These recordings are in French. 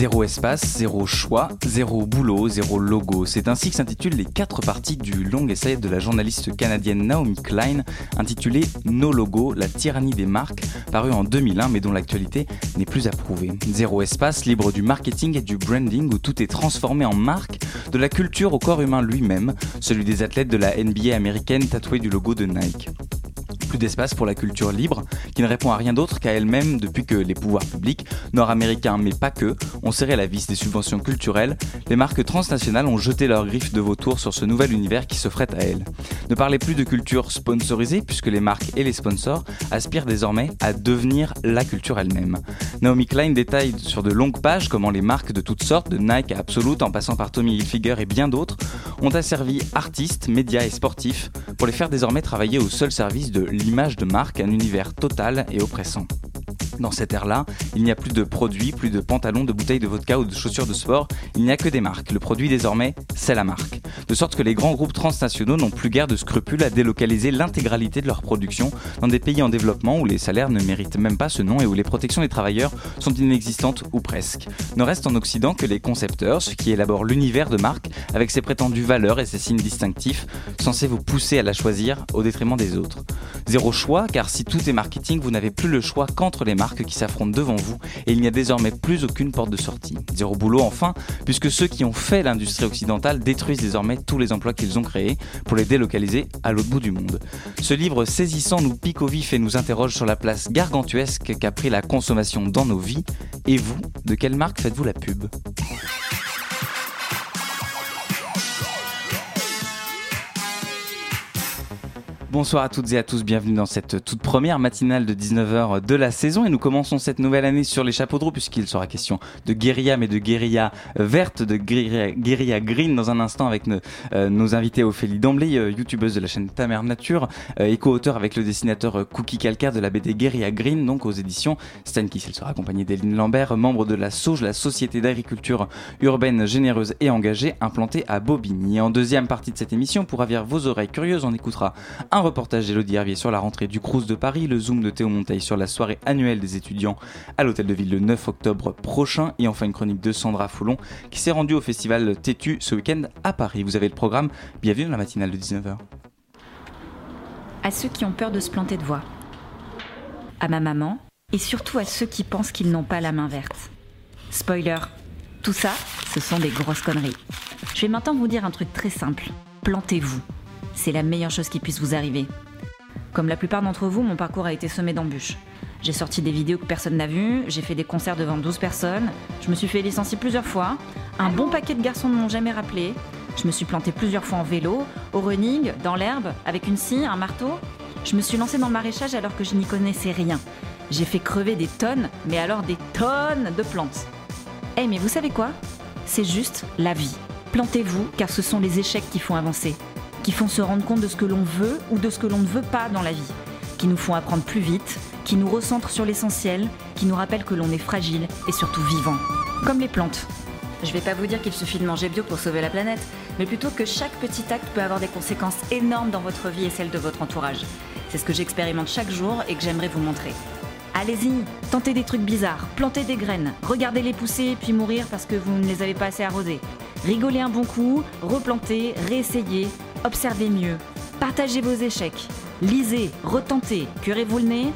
Zéro espace, zéro choix, zéro boulot, zéro logo. C'est ainsi que s'intitulent les quatre parties du long essai de la journaliste canadienne Naomi Klein, intitulé Nos logos, la tyrannie des marques, paru en 2001 mais dont l'actualité n'est plus approuvée. Zéro espace, libre du marketing et du branding où tout est transformé en marque, de la culture au corps humain lui-même, celui des athlètes de la NBA américaine tatoués du logo de Nike plus d'espace pour la culture libre, qui ne répond à rien d'autre qu'à elle-même depuis que les pouvoirs publics, nord-américains mais pas que, ont serré la vis des subventions culturelles, les marques transnationales ont jeté leurs griffes de vautour sur ce nouvel univers qui s'offrait à elles. Ne parlez plus de culture sponsorisée, puisque les marques et les sponsors aspirent désormais à devenir la culture elle-même. Naomi Klein détaille sur de longues pages comment les marques de toutes sortes, de Nike à Absolute en passant par Tommy Hilfiger et bien d'autres, ont asservi artistes, médias et sportifs pour les faire désormais travailler au seul service de l'image de marque, un univers total et oppressant. Dans cette ère-là, il n'y a plus de produits, plus de pantalons, de bouteilles de vodka ou de chaussures de sport, il n'y a que des marques. Le produit désormais, c'est la marque. De sorte que les grands groupes transnationaux n'ont plus guère de scrupules à délocaliser l'intégralité de leur production dans des pays en développement où les salaires ne méritent même pas ce nom et où les protections des travailleurs sont inexistantes ou presque. Ne reste en Occident que les concepteurs, ceux qui élaborent l'univers de marque avec ses prétendues valeurs et ses signes distinctifs, censés vous pousser à la choisir au détriment des autres. Zéro choix, car si tout est marketing, vous n'avez plus le choix qu'entre les marques qui s'affrontent devant vous et il n'y a désormais plus aucune porte de sortie. Zéro boulot enfin, puisque ceux qui ont fait l'industrie occidentale détruisent désormais tous les emplois qu'ils ont créés pour les délocaliser à l'autre bout du monde. Ce livre saisissant nous pique au vif et nous interroge sur la place gargantuesque qu'a pris la consommation dans nos vies. Et vous, de quelle marque faites-vous la pub? Bonsoir à toutes et à tous, bienvenue dans cette toute première matinale de 19h de la saison et nous commençons cette nouvelle année sur les chapeaux de roue puisqu'il sera question de guérilla mais de guérilla verte, de guérilla, green dans un instant avec euh, nos, invités Ophélie D'Emblay, euh, youtubeuse de la chaîne Ta Mère Nature euh, et co-auteur avec le dessinateur Cookie Calcaire de la BD Guérilla Green donc aux éditions Stankiss. Elle sera accompagnée d'Eline Lambert, membre de la SOGE, la Société d'agriculture urbaine généreuse et engagée implantée à Bobigny. En deuxième partie de cette émission, pour ravir vos oreilles curieuses, on écoutera un un reportage d'Elodie Hervier sur la rentrée du Crous de Paris, le zoom de Théo Monteil sur la soirée annuelle des étudiants à l'Hôtel de Ville le 9 octobre prochain et enfin une chronique de Sandra Foulon qui s'est rendue au festival Tétu ce week-end à Paris. Vous avez le programme, bienvenue dans la matinale de 19h. À ceux qui ont peur de se planter de voix, à ma maman et surtout à ceux qui pensent qu'ils n'ont pas la main verte. Spoiler, tout ça, ce sont des grosses conneries. Je vais maintenant vous dire un truc très simple. Plantez-vous c'est la meilleure chose qui puisse vous arriver. Comme la plupart d'entre vous, mon parcours a été semé d'embûches. J'ai sorti des vidéos que personne n'a vues, j'ai fait des concerts devant 12 personnes, je me suis fait licencier plusieurs fois, un bon paquet de garçons ne m'ont jamais rappelé, je me suis planté plusieurs fois en vélo, au running, dans l'herbe, avec une scie, un marteau. Je me suis lancé dans le maraîchage alors que je n'y connaissais rien. J'ai fait crever des tonnes, mais alors des tonnes de plantes. Eh mais vous savez quoi? C'est juste la vie. Plantez-vous car ce sont les échecs qui font avancer qui font se rendre compte de ce que l'on veut ou de ce que l'on ne veut pas dans la vie, qui nous font apprendre plus vite, qui nous recentrent sur l'essentiel, qui nous rappellent que l'on est fragile et surtout vivant. Comme les plantes. Je vais pas vous dire qu'il suffit de manger bio pour sauver la planète, mais plutôt que chaque petit acte peut avoir des conséquences énormes dans votre vie et celle de votre entourage. C'est ce que j'expérimente chaque jour et que j'aimerais vous montrer. Allez-y, tentez des trucs bizarres, plantez des graines, regardez-les pousser puis mourir parce que vous ne les avez pas assez arrosées. Rigolez un bon coup, replantez, réessayez, observez mieux, partagez vos échecs, lisez, retentez, curez-vous le nez,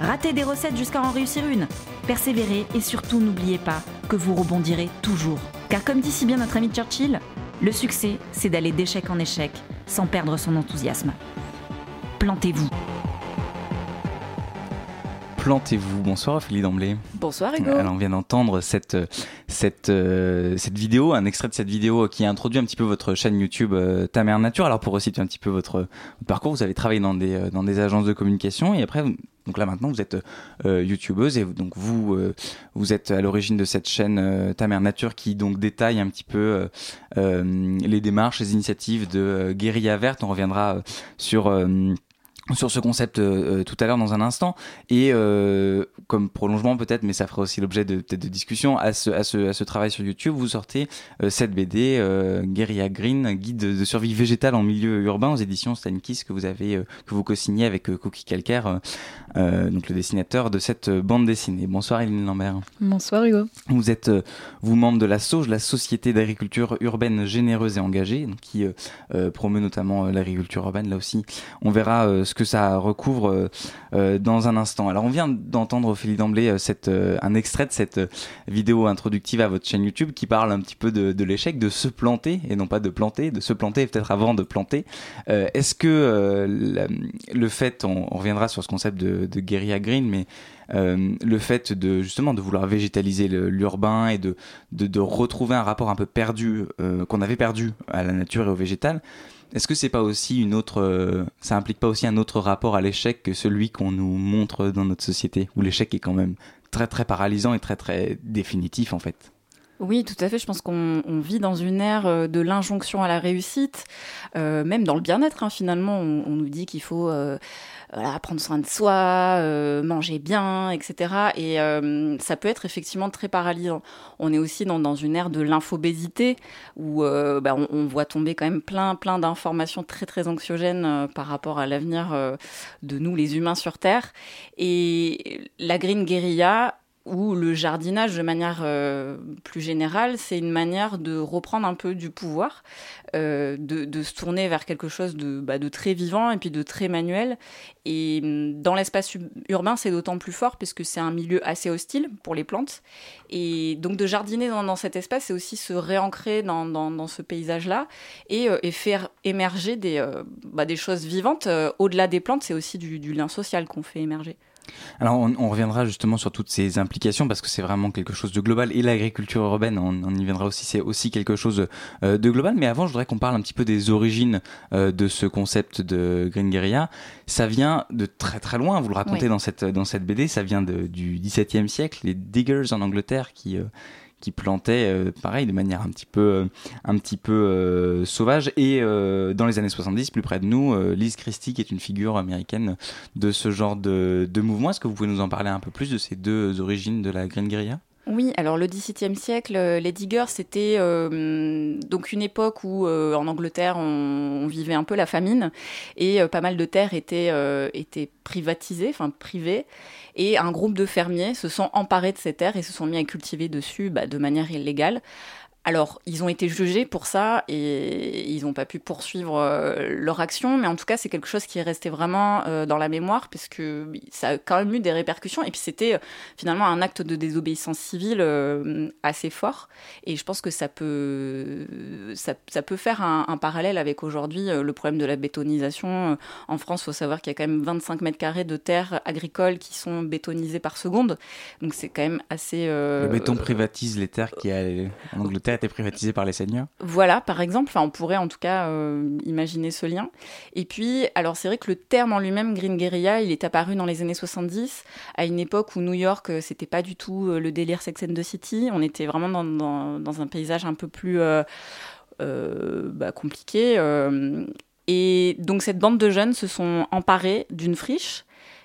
ratez des recettes jusqu'à en réussir une, persévérez et surtout n'oubliez pas que vous rebondirez toujours. Car comme dit si bien notre ami Churchill, le succès, c'est d'aller d'échec en échec sans perdre son enthousiasme. Plantez-vous Plantez-vous. Bonsoir Ophélie d'emblée. Bonsoir Hugo. Alors on vient d'entendre cette, cette, euh, cette vidéo, un extrait de cette vidéo qui a introduit un petit peu votre chaîne YouTube euh, Ta Mère Nature. Alors pour resituer un petit peu votre, votre, parcours, vous avez travaillé dans des, euh, dans des agences de communication et après, donc là maintenant vous êtes youtubeuse et donc vous, vous êtes à l'origine de cette chaîne Ta Mère Nature qui donc détaille un petit peu les démarches, les initiatives de Guérilla Verte. On reviendra sur sur ce concept euh, euh, tout à l'heure dans un instant. Et euh, comme prolongement peut-être mais ça fera aussi l'objet de peut-être de discussion à ce, à ce, à ce travail sur YouTube vous sortez cette BD Guerilla Green guide de, survie végétale en milieu urbain aux éditions Kiss que vous avez que vous co-signez avec Cookie Calcaire donc le dessinateur de cette bande dessinée. Bonsoir Eline Lambert. Bonsoir Hugo. Vous êtes vous membre de la SOGE la Société d'agriculture urbaine généreuse et engagée qui promeut notamment l'agriculture urbaine. Là aussi on verra ce que ça recouvre euh, euh, dans un instant. Alors on vient d'entendre Ophélie D'Emblay euh, un extrait de cette vidéo introductive à votre chaîne YouTube qui parle un petit peu de, l'échec, de se planter et non pas de planter, de se planter peut-être avant de planter. Est-ce que le fait, on, reviendra sur ce concept de, guérilla green, mais le fait de justement de vouloir végétaliser l'urbain et de, retrouver un rapport un peu perdu qu'on avait perdu à la nature et au végétal, est-ce que c'est pas aussi une autre, euh, ça implique pas aussi un autre rapport à l'échec que celui qu'on nous montre dans notre société, où l'échec est quand même très très paralysant et très très définitif en fait? Oui, tout à fait. Je pense qu'on vit dans une ère euh, de l'injonction à la réussite, euh, même dans le bien-être. Hein, finalement, on, nous dit qu'il faut voilà, prendre soin de soi, euh, manger bien, etc. Et euh, ça peut être effectivement très paralysant. On est aussi dans, dans une ère de l'infobésité où euh, bah, on, on, voit tomber quand même plein, plein d'informations très, très anxiogènes par rapport à l'avenir de nous, les humains sur Terre. Et la Green Guerilla, ou le jardinage de manière euh, plus générale, c'est une manière de reprendre un peu du pouvoir, euh, de, se tourner vers quelque chose de, bah, de, très vivant et puis de très manuel. Et mm, dans l'espace urbain, c'est d'autant plus fort puisque c'est un milieu assez hostile pour les plantes. Et donc de jardiner dans, cet espace, c'est aussi se réancrer dans, ce paysage-là et, euh, et, faire émerger des, bah, choses vivantes. Au-delà des plantes, c'est aussi du lien social qu'on fait émerger. Alors on, reviendra justement sur toutes ces implications parce que c'est vraiment quelque chose de global et l'agriculture urbaine, on, y viendra aussi, c'est aussi quelque chose euh, de global. Mais avant, je voudrais qu'on parle un petit peu des origines euh, de ce concept de Green Guerilla. Ça vient de très très loin, vous le racontez dans cette dans cette BD, ça vient de, du XVIIe siècle, les diggers en Angleterre qui euh, qui plantait euh, pareil de manière un petit peu euh, euh, sauvage et dans les années 70 plus près de nous Liz Christie qui est une figure américaine de ce genre de, de mouvement est-ce que vous pouvez nous en parler un peu plus de ces deux origines de la Green Guerilla oui, alors le XVIIe siècle, les diggers, c'était donc une époque où en Angleterre on, vivait un peu la famine et pas mal de terres étaient, étaient privatisées, enfin privées. Et un groupe de fermiers se sont emparés de ces terres et se sont mis à cultiver dessus bah, de manière illégale. Alors, ils ont été jugés pour ça et ils n'ont pas pu poursuivre euh, leur action, mais en tout cas, c'est quelque chose qui est resté vraiment euh, dans la mémoire, puisque ça a quand même eu des répercussions. Et puis, c'était euh, finalement un acte de désobéissance civile assez fort. Et je pense que ça peut, ça, peut faire un, parallèle avec aujourd'hui le problème de la bétonisation. En France, il faut savoir qu'il y a quand même 25 mètres carrés de terres agricoles qui sont bétonisées par seconde. Donc, c'est quand même assez. Le béton privatise les terres qui, en Angleterre, été privatisé par les seigneurs Voilà, par exemple. Enfin, on pourrait en tout cas euh, imaginer ce lien. Et puis, alors c'est vrai que le terme en lui-même, Green Guerilla, il est apparu dans les années 70, à une époque où New York, euh, c'était pas du tout euh, le délire Sex and the City. On était vraiment dans, dans, un paysage un peu plus bah, compliqué. et donc, cette bande de jeunes se sont emparés d'une friche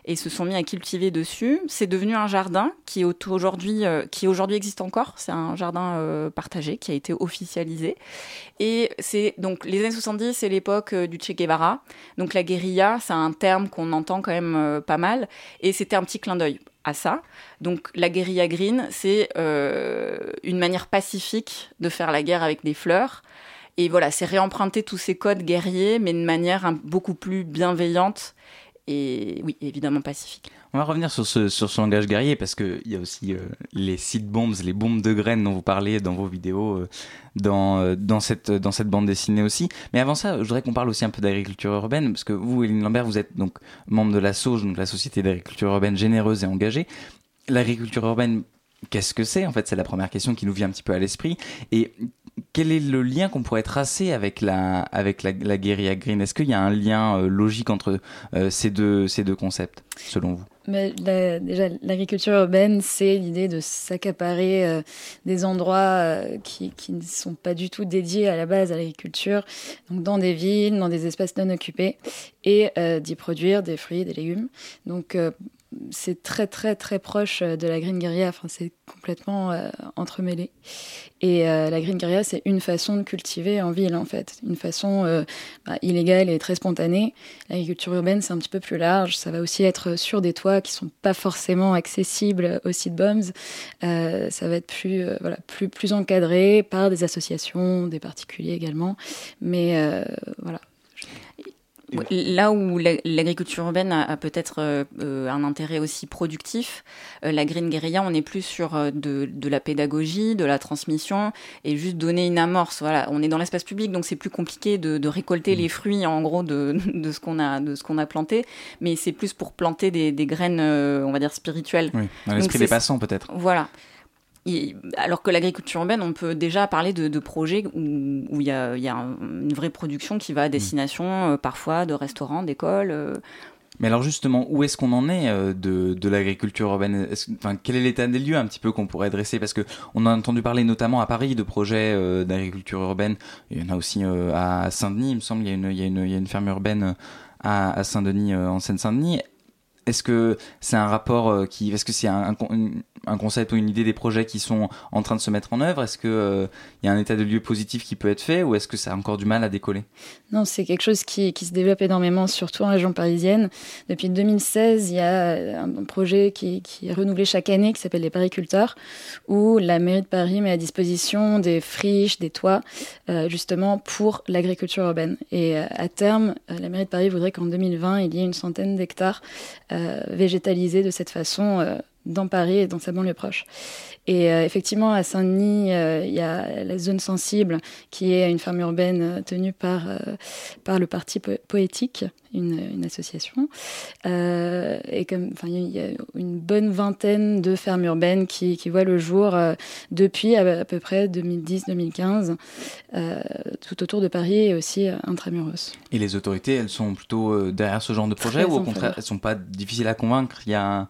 et se sont mis à cultiver dessus. C'est devenu un jardin qui aujourd'hui euh, aujourd'hui existe encore. C'est un jardin euh, partagé qui a été officialisé. Et c'est donc les années 70, c'est l'époque euh, du Che Guevara. Donc la guérilla, c'est un terme qu'on entend quand même pas mal. Et c'était un petit clin d'œil à ça. Donc la guérilla green, c'est une manière pacifique de faire la guerre avec des fleurs. Et voilà, c'est réemprunter tous ces codes guerriers, mais de manière beaucoup plus bienveillante et oui, évidemment pacifique. On va revenir sur ce, sur ce langage guerrier parce qu'il y a aussi euh, les seed bombs, les bombes de graines dont vous parlez dans vos vidéos, euh, dans, euh, dans, cette, dans cette bande dessinée aussi. Mais avant ça, je voudrais qu'on parle aussi un peu d'agriculture urbaine parce que vous, Eline Lambert, vous êtes donc membre de la SOGE, donc la Société d'agriculture urbaine généreuse et engagée. L'agriculture urbaine, qu'est-ce que c'est? En fait, c'est la première question qui nous vient un petit peu à l'esprit. Et quel est le lien qu'on pourrait tracer avec la, avec la, la guérilla green? Est-ce qu'il y a un lien logique entre ces, deux, ces deux concepts, selon vous? Mais déjà, l'agriculture urbaine, c'est l'idée de s'accaparer euh, des endroits euh, qui, qui, ne sont pas du tout dédiés à la base à l'agriculture, donc dans des villes, dans des espaces non occupés, et euh, d'y produire des fruits, des légumes. Donc c'est très très très proche de la green guerilla, enfin, c'est complètement entremêlé. Et la green guerilla, c'est une façon de cultiver en ville en fait, une façon bah, illégale et très spontanée. L'agriculture urbaine, c'est un petit peu plus large, ça va aussi être sur des toits qui sont pas forcément accessibles aux seed bombs. Euh, ça va être plus, euh, voilà, plus, plus encadré par des associations, des particuliers également. Mais euh, voilà, Là où l'agriculture urbaine a, peut-être euh, euh, un intérêt aussi productif, euh, la Green Guerilla, on est plus sur de, de, la pédagogie, de la transmission et juste donner une amorce. Voilà, on est dans l'espace public, donc c'est plus compliqué de, de récolter mmh. les fruits en gros de, de ce qu'on a de ce qu'on a planté, mais c'est plus pour planter des, des graines, on va dire spirituelles. Oui, dans l'esprit des passants peut-être. Voilà alors que l'agriculture urbaine, on peut déjà parler de, projets où il y a, une vraie production qui va à destination euh, parfois de restaurants, d'écoles. Euh. Mais alors justement, où est-ce qu'on en est euh, de, l'agriculture urbaine? Enfin, Quel est l'état des lieux un petit peu qu'on pourrait dresser? Parce qu'on a entendu parler notamment à Paris de projets d'agriculture urbaine. Il y en a aussi à Saint-Denis, il me semble, il y a une, il y a une, ferme urbaine à, Saint-Denis, en Seine-Saint-Denis. Est-ce que c'est un rapport qui, est-ce que c'est un, un concept ou une idée des projets qui sont en train de se mettre en œuvre Est-ce qu'il euh, y a un état de lieu positif qui peut être fait ou est-ce que ça a encore du mal à décoller? Non, c'est quelque chose qui, se développe énormément, surtout en région parisienne. Depuis 2016, il y a un projet qui, est renouvelé chaque année qui s'appelle les Pariculteurs, où la mairie de Paris met à disposition des friches, des toits, euh, justement pour l'agriculture urbaine. Et euh, à terme, la mairie de Paris voudrait qu'en 2020, il y ait une centaine d'hectares végétalisés de cette façon dans Paris et dans sa banlieue proche. Et euh, effectivement, à Saint-Denis, euh, il y a la zone sensible, qui est une ferme urbaine euh, tenue par, par le Parti Poétique, une, une association. et comme, il y a une bonne vingtaine de fermes urbaines qui, qui voient le jour depuis à, peu près 2010-2015, tout autour de Paris et aussi intramuros. Et les autorités, elles sont plutôt derrière ce genre de projet ou au contraire, elles sont pas difficiles à convaincre? Il y a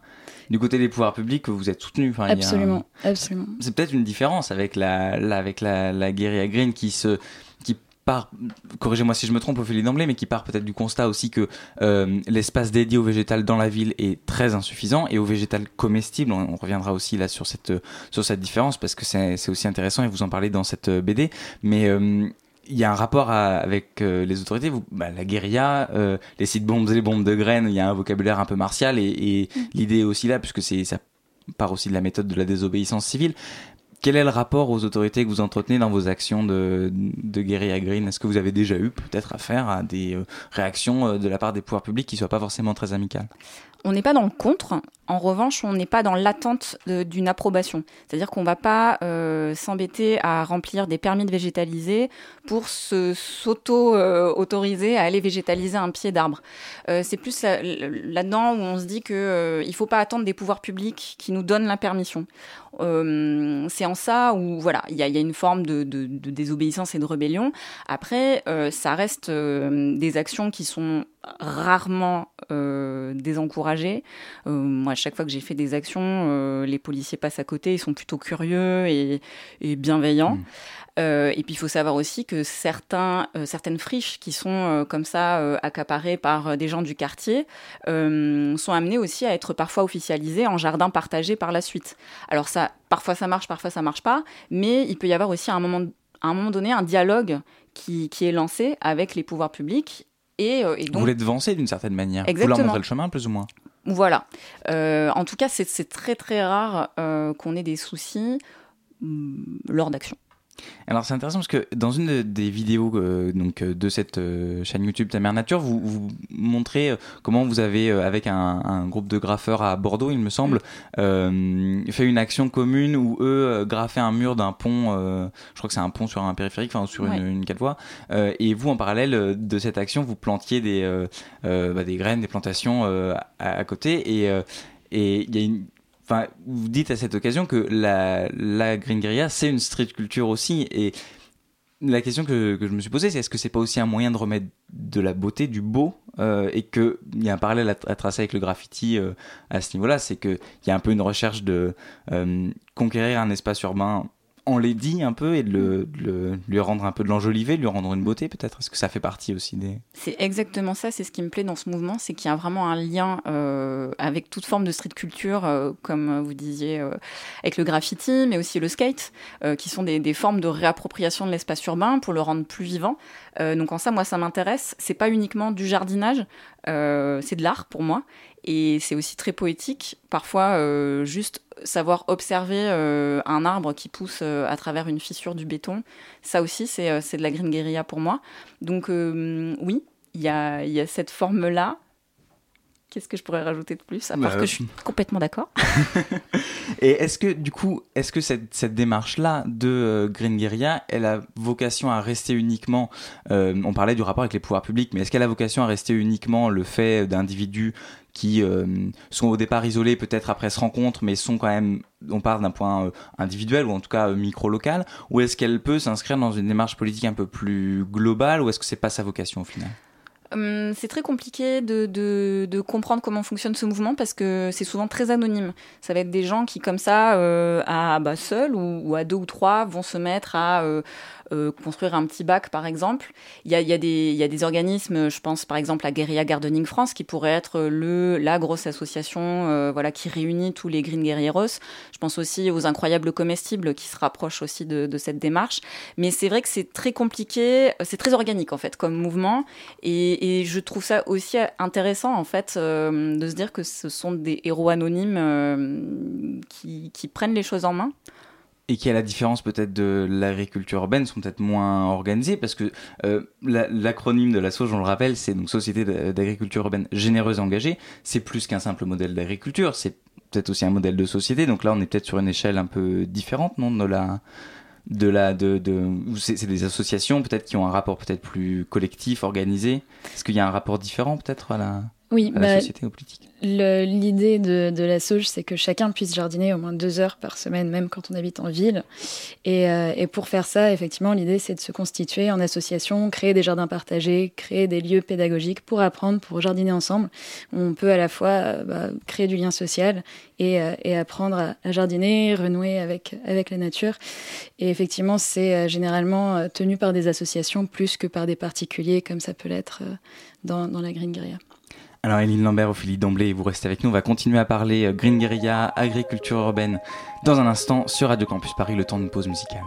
du côté des pouvoirs publics que vous êtes soutenu. Enfin, absolument, absolument. C'est peut-être une différence avec la, avec la, la guérilla green qui se qui corrigez-moi si je me trompe au fil d'emblée, mais qui part peut-être du constat aussi que euh, l'espace dédié au végétal dans la ville est très insuffisant et au végétal comestible, on, reviendra aussi là sur cette, sur cette différence parce que c'est aussi intéressant et vous en parlez dans cette BD, mais euh, il y a un rapport avec euh, les autorités. Vous, bah, la guérilla, euh, les sites bombes et les bombes de graines, il y a un vocabulaire un peu martial et, et mm. l'idée est aussi là, puisque c'est ça part aussi de la méthode de la désobéissance civile. Quel est le rapport aux autorités que vous entretenez dans vos actions de, de guérilla green? Est-ce que vous avez déjà eu peut-être affaire à des euh, réactions de la part des pouvoirs publics qui soient pas forcément très amicales? On n'est pas dans le contre. En revanche, on n'est pas dans l'attente d'une approbation. C'est-à-dire qu'on ne va pas euh, s'embêter à remplir des permis de végétaliser pour s'auto-autoriser à aller végétaliser un pied d'arbre. Euh, c'est plus là-dedans où on se dit qu'il euh, ne faut pas attendre des pouvoirs publics qui nous donnent la permission. c'est en ça où voilà, il y, a une forme de, de, désobéissance et de rébellion. Après, ça reste des actions qui sont rarement euh, désencouragés. Euh, moi, à chaque fois que j'ai fait des actions, euh, les policiers passent à côté, ils sont plutôt curieux et, bienveillants. Mmh. et puis il faut savoir aussi que certains, certaines friches qui sont comme ça accaparées par des gens du quartier sont amenées aussi à être parfois officialisées en jardin partagé par la suite. Alors ça, parfois ça marche, parfois ça marche pas, mais il peut y avoir aussi à un moment, à un moment donné un dialogue qui, qui, est lancé avec les pouvoirs publics euh, et, donc... Vous voulez devancer d'une certaine manière. Exactement. Vous leur montrez le chemin, plus ou moins. Voilà. Euh, en tout cas, c'est très très rare euh, qu'on ait des soucis mm, lors d'actions. Alors c'est intéressant parce que dans une des vidéos euh, donc euh, de cette euh, chaîne YouTube Ta Mère Nature, vous, vous montrez comment vous avez avec un, un, groupe de graffeurs à Bordeaux, il me semble, fait une action commune où eux graffaient un mur d'un pont, je crois que c'est un pont sur un périphérique, enfin sur une, une quatre voies, et vous en parallèle de cette action, vous plantiez des bah, des graines, des plantations à, à, côté et et il y a une Enfin, vous dites à cette occasion que la, la Green c'est une street culture aussi. Et la question que, que je me suis posée, c'est est-ce que c'est pas aussi un moyen de remettre de la beauté, du beau, euh, et qu'il y a un parallèle à, tracer avec le graffiti euh, à ce niveau-là, c'est qu'il y a un peu une recherche de euh, conquérir un espace urbain on dit un peu et de, le, lui rendre un peu de l'enjoliver, lui rendre une beauté peut-être? Est-ce que ça fait partie aussi des... C'est exactement ça, c'est ce qui me plaît dans ce mouvement, c'est qu'il y a vraiment un lien euh, avec toute forme de street culture, euh, comme vous disiez, euh, avec le graffiti, mais aussi le skate, qui sont des, des, formes de réappropriation de l'espace urbain pour le rendre plus vivant. donc en ça, moi, ça m'intéresse. C'est pas uniquement du jardinage, c'est de l'art pour moi. Et c'est aussi très poétique. Parfois, euh, juste savoir observer euh, un arbre qui pousse euh, à travers une fissure du béton, ça aussi, c'est de la green guérilla pour moi. Donc oui, il y a, y a cette forme-là Qu'est-ce que je pourrais rajouter de plus À part bah, que je suis complètement d'accord? Et est-ce que, du coup, est-ce que cette, cette démarche-là de Green Guerilla, elle a vocation à rester uniquement, euh, on parlait du rapport avec les pouvoirs publics, mais est-ce qu'elle a vocation à rester uniquement le fait d'individus qui euh, sont au départ isolés, peut-être après se rencontrent, mais sont quand même, on parle d'un point individuel ou en tout cas micro-local, ou est-ce qu'elle peut s'inscrire dans une démarche politique un peu plus globale, ou est-ce que c'est pas sa vocation au final? Hum, c'est très compliqué de, comprendre comment fonctionne ce mouvement parce que c'est souvent très anonyme. Ça va être des gens qui, comme ça, euh, à bah, seuls ou, à deux ou trois, vont se mettre à euh, euh, construire un petit bac, par exemple. Il y a, des, organismes, je pense par exemple à Guerilla Gardening France, qui pourrait être le, la grosse association euh, voilà, qui réunit tous les Green Guerrieros. Je pense aussi aux Incroyables Comestibles, qui se rapprochent aussi de, cette démarche. Mais c'est vrai que c'est très compliqué, c'est très organique en fait comme mouvement. Et, je trouve ça aussi intéressant en fait euh, de se dire que ce sont des héros anonymes qui prennent les choses en main et qui, à la différence peut-être de l'agriculture urbaine, sont peut-être moins organisés parce que euh, l'acronyme de la SOJ, on le rappelle, c'est donc Société d'agriculture urbaine généreuse et engagée. C'est plus qu'un simple modèle d'agriculture, c'est peut-être aussi un modèle de société. Donc là, on est peut-être sur une échelle un peu différente, non, de la de la de, de c'est des associations peut-être qui ont un rapport peut-être plus collectif organisé est-ce qu'il y a un rapport différent peut-être à la oui, à la bah, société, aux politiques L'idée de, de, la sauge, c'est que chacun puisse jardiner au moins deux heures par semaine, même quand on habite en ville. Et, euh, et pour faire ça, effectivement, l'idée, c'est de se constituer en association, créer des jardins partagés, créer des lieux pédagogiques pour apprendre, pour jardiner ensemble. On peut à la fois euh, bah, créer du lien social et, euh, et apprendre à, à, jardiner, renouer avec, avec la nature. Et effectivement, c'est généralement tenu par des associations plus que par des particuliers, comme ça peut l'être dans, dans la Green Guerilla. Alors Eline Lambert, Ophélie D'Emblay, vous restez avec nous. On va continuer à parler euh, Green Guerilla, agriculture urbaine dans un instant sur Radio Campus Paris, le temps de pause musicale.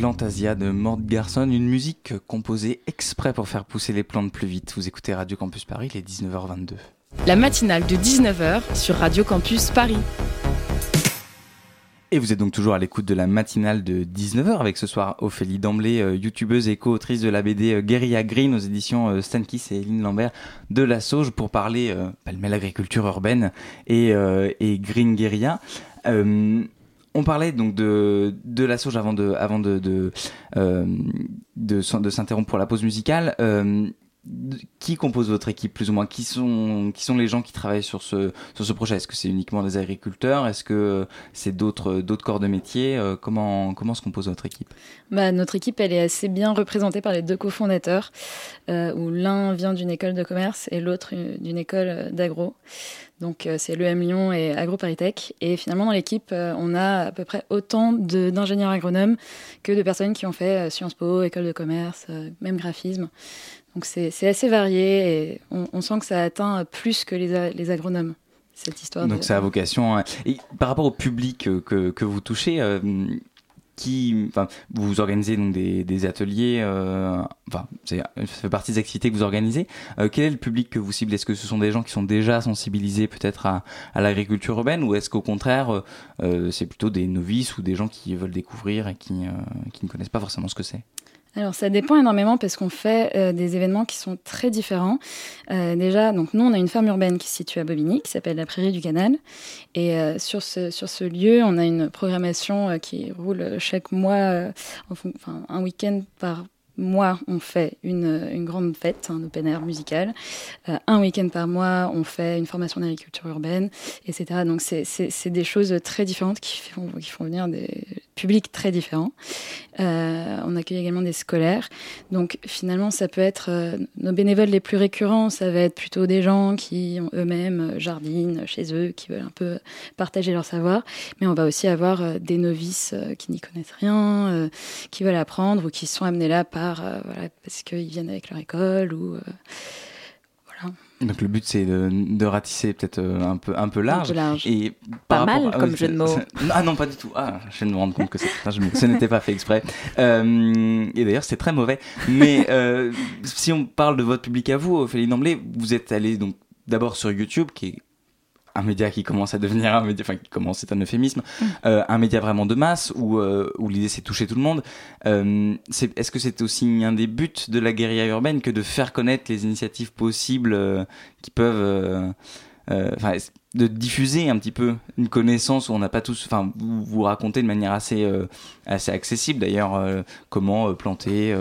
Plantasia de Mort Garson, une musique composée exprès pour faire pousser les plantes plus vite. Vous écoutez Radio Campus Paris, il est 19h22. La matinale de 19h sur Radio Campus Paris. Et vous êtes donc toujours à l'écoute de la matinale de 19h avec ce soir Ophélie Damblé, euh, youtubeuse et co-autrice de la BD euh, Guerilla Green aux éditions euh, Stankiss et Eline Lambert de La Sauge pour parler euh, bah, agriculture urbaine et, euh, et Green Guerilla. On parlait donc de, de la sauge avant de, avant de, de, euh, de, de s'interrompre pour la pause musicale. Euh, qui compose votre équipe plus ou moins? Qui sont, qui sont les gens qui travaillent sur ce, sur ce projet? Est-ce que c'est uniquement des agriculteurs? Est-ce que c'est d'autres, corps de métier? Euh, comment, comment se compose votre équipe? Bah, Notre équipe, elle est assez bien représentée par les deux cofondateurs, euh, où l'un vient d'une école de commerce et l'autre d'une école d'agro. Donc euh, c'est l'EM Lyon et AgroParisTech. Et finalement, dans l'équipe, euh, on a à peu près autant d'ingénieurs agronomes que de personnes qui ont fait euh, Sciences Po, école de commerce, même graphisme. Donc c'est assez varié et on, on, sent que ça atteint plus que les, les agronomes. Cette histoire Donc de... ça a vocation. Hein. Et par rapport au public que, que vous touchez, euh, qui, enfin, vous organisez donc des, des ateliers, euh, enfin, ça fait partie des activités que vous organisez. Euh, quel est le public que vous ciblez? Est-ce que ce sont des gens qui sont déjà sensibilisés peut-être à, à l'agriculture urbaine, ou est-ce qu'au contraire, euh, c'est plutôt des novices ou des gens qui veulent découvrir et qui, qui ne connaissent pas forcément ce que c'est? Alors ça dépend énormément parce qu'on fait euh, des événements qui sont très différents. Euh, déjà, donc nous on a une ferme urbaine qui se situe à Bobigny, qui s'appelle la Prairie du Canal, et euh, sur ce sur ce lieu, on a une programmation qui roule chaque mois, enfin un week-end par mois, on fait une, une grande fête, un open air musical. Un week-end par mois, on fait une formation d'agriculture urbaine, etc. Donc, c'est des choses très différentes qui font, qui font venir des publics très différents. Euh, on accueille également des scolaires. Donc, finalement, ça peut être euh, nos bénévoles les plus récurrents, ça va être plutôt des gens qui eux-mêmes jardinent chez eux, qui veulent un peu partager leur savoir. Mais on va aussi avoir euh, des novices euh, qui n'y connaissent rien, euh, qui veulent apprendre ou qui sont amenés là par euh, voilà, parce qu'ils viennent avec leur école ou euh, voilà. Donc le but c'est de, de, ratisser peut-être euh, un peu un peu large, un peu large. et pas mal à, comme jeu de mots. Ah non pas du tout. Ah je viens de me rendre compte que ce n'était pas fait exprès. Euh, et d'ailleurs c'est très mauvais. Mais euh, si on parle de votre public à vous, Ophélie Namblé, vous êtes allé donc d'abord sur YouTube qui est un média qui commence à devenir un média, enfin qui commence, c'est un euphémisme, mmh. euh, un média vraiment de masse où, euh, où l'idée c'est toucher tout le monde. Euh, est, Est-ce que c'est aussi un des buts de la guérilla urbaine que de faire connaître les initiatives possibles qui peuvent, enfin, de diffuser un petit peu une connaissance où on n'a pas tous, enfin, vous, racontez de manière assez, euh, accessible d'ailleurs euh, comment euh, planter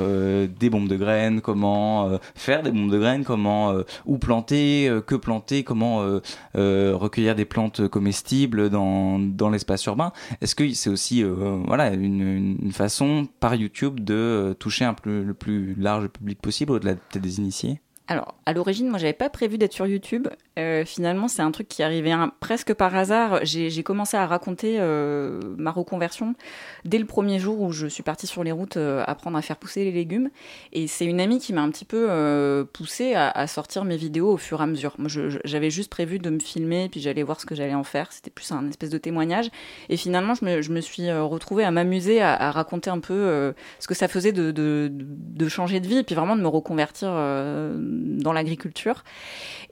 des bombes de graines, comment faire des bombes de graines, comment où planter, que planter, comment recueillir des plantes comestibles dans, dans l'espace urbain. Est-ce que c'est aussi voilà une, façon par YouTube de toucher un peu le plus large public possible au-delà peut-être des initiés? Alors, à l'origine, moi, j'avais pas prévu d'être sur YouTube. Euh, finalement, c'est un truc qui arrivait presque par hasard. J'ai commencé à raconter euh, ma reconversion dès le premier jour où je suis partie sur les routes euh, apprendre à faire pousser les légumes. Et c'est une amie qui m'a un petit peu poussée à, sortir mes vidéos au fur et à mesure. Moi, j'avais juste prévu de me filmer, puis j'allais voir ce que j'allais en faire. C'était plus un espèce de témoignage. Et finalement, je me, suis retrouvée à m'amuser à, raconter un peu ce que ça faisait de, de, de, changer de vie, et puis vraiment de me reconvertir dans l'agriculture.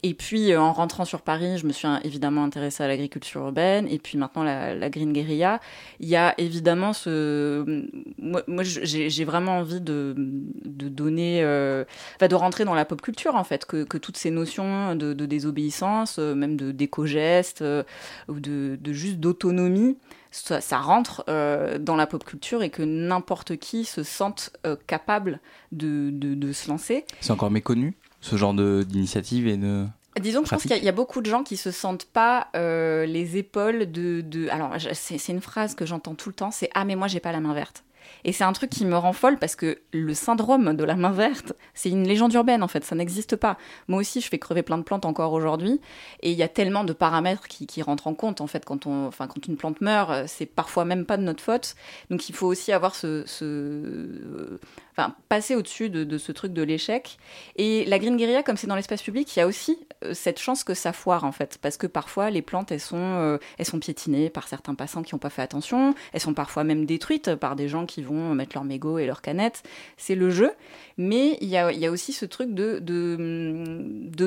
Et puis, en rentrant sur Paris, je me suis évidemment intéressée à l'agriculture urbaine, et puis maintenant la, Green Guerilla. Il y a évidemment ce... Moi, moi j'ai vraiment envie de, de donner... Euh... De rentrer dans la pop culture, en fait, que, que toutes ces notions de, désobéissance, euh, même de d'éco-gestes, euh, ou de, de juste d'autonomie, ça, rentre euh, dans la pop culture et que n'importe qui se sente euh, capable de, de se lancer. C'est encore méconnu? Ce genre d'initiative et de... Disons que je pense qu'il y, y, a beaucoup de gens qui se sentent pas euh, les épaules de... de... Alors, c'est une phrase que j'entends tout le temps, c'est « Ah, mais moi, j'ai pas la main verte ». Et c'est un truc qui me rend folle parce que le syndrome de la main verte, c'est une légende urbaine en fait, ça n'existe pas. Moi aussi, je fais crever plein de plantes encore aujourd'hui, et il y a tellement de paramètres qui, qui, rentrent en compte en fait quand on, enfin quand une plante meurt, c'est parfois même pas de notre faute. Donc il faut aussi avoir ce, ce... enfin passer au-dessus de, ce truc de l'échec. Et la green guerilla, comme c'est dans l'espace public, il y a aussi cette chance que ça foire en fait, parce que parfois les plantes elles sont, euh, elles sont piétinées par certains passants qui n'ont pas fait attention, elles sont parfois même détruites par des gens qui qui vont mettre leur mégot et leur canette. C'est le jeu. Mais il y a, aussi ce truc de,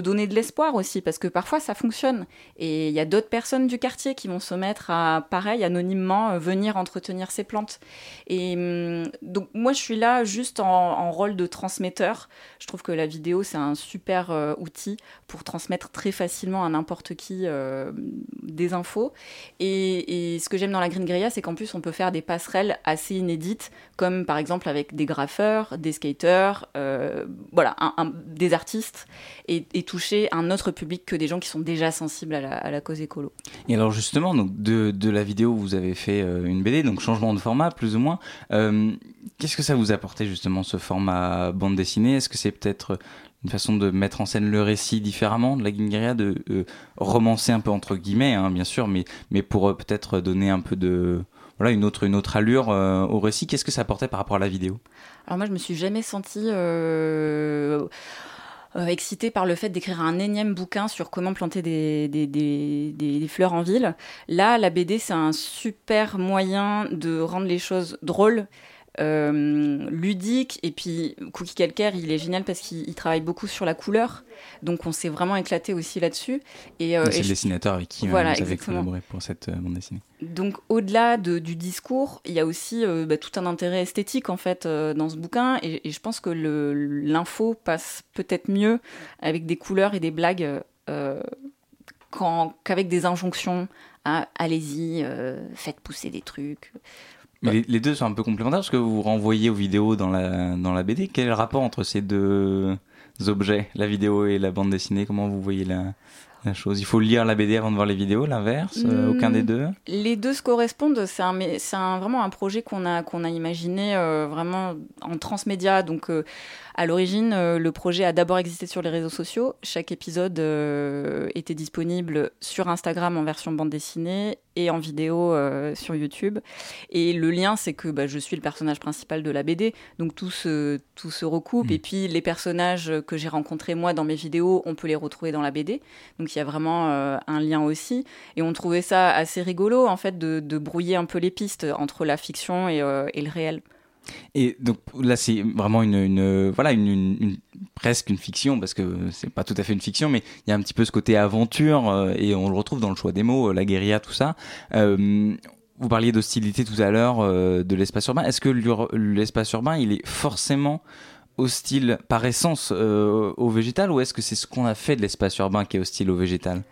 donner de l'espoir aussi, parce que parfois ça fonctionne. Et il y a d'autres personnes du quartier qui vont se mettre à, pareil, anonymement, venir entretenir ces plantes. Et hum, donc moi, je suis là juste en, rôle de transmetteur. Je trouve que la vidéo, c'est un super outil pour transmettre très facilement à n'importe qui euh, des infos. Et, ce que j'aime dans la Green Guerilla, c'est qu'en plus, on peut faire des passerelles assez inédites, comme par exemple avec des graffeurs, des skaters, euh, voilà, des artistes, et, toucher un autre public que des gens qui sont déjà sensibles à la, cause écolo. Et alors justement, donc de, la vidéo, vous avez fait euh, une BD, donc changement de format, plus ou moins. Euh, Qu'est-ce que ça vous a apporté justement ce format bande dessinée? Est-ce que c'est peut-être une façon de mettre en scène le récit différemment de la Guingueria, de romancer un peu entre guillemets, hein, bien sûr, mais, mais pour peut-être donner un peu de voilà une autre une autre allure euh, au récit. Qu'est-ce que ça apportait par rapport à la vidéo? Alors moi, je me suis jamais sentie euh, euh, excitée par le fait d'écrire un énième bouquin sur comment planter des, des, des, des, fleurs en ville. Là, la BD, c'est un super moyen de rendre les choses drôles ludique. Et puis, Cookie Calcaire, il est génial parce qu'il travaille beaucoup sur la couleur. Donc, on s'est vraiment éclaté aussi là-dessus. Et, euh, c'est le dessinateur avec qui voilà, vous avez collaboré pour cette euh, bande dessinée. Donc, au-delà de, du discours, il y a aussi euh, bah, tout un intérêt esthétique, en fait, euh, dans ce bouquin. Et, et je pense que l'info passe peut-être mieux avec des couleurs et des blagues qu'avec des injonctions. Hein, allez-y, faites pousser des trucs. Mais les, les, deux sont un peu complémentaires parce que vous renvoyez aux vidéos dans la, dans la BD. Quel est le rapport entre ces deux objets, la vidéo et la bande dessinée? Comment vous voyez la, la chose? Il faut lire la BD avant de voir les vidéos, l'inverse mmh, Aucun des deux? Les deux se correspondent. C'est un, un, vraiment un projet qu'on a, qu'on a imaginé euh, vraiment en transmédia. Donc, euh, à l'origine, euh, le projet a d'abord existé sur les réseaux sociaux. Chaque épisode euh, était disponible sur Instagram en version bande dessinée et en vidéo euh, sur YouTube. Et le lien, c'est que bah, je suis le personnage principal de la BD, donc tout se, tout se recoupe. Mmh. Et puis les personnages que j'ai rencontrés moi dans mes vidéos, on peut les retrouver dans la BD. Donc il y a vraiment euh, un lien aussi. Et on trouvait ça assez rigolo, en fait, de, de brouiller un peu les pistes entre la fiction et, euh, et le réel. Et donc là, c'est vraiment une, voilà une, presque une fiction parce que c'est pas tout à fait une fiction, mais il y a un petit peu ce côté aventure euh, et on le retrouve dans le choix des mots, la guérilla, tout ça. Euh, vous parliez d'hostilité tout à l'heure euh, de l'espace urbain. Est-ce que l'espace urbain, il est forcément hostile par essence euh, au végétal ou est-ce que c'est ce qu'on a fait de l'espace urbain qui est hostile au végétal?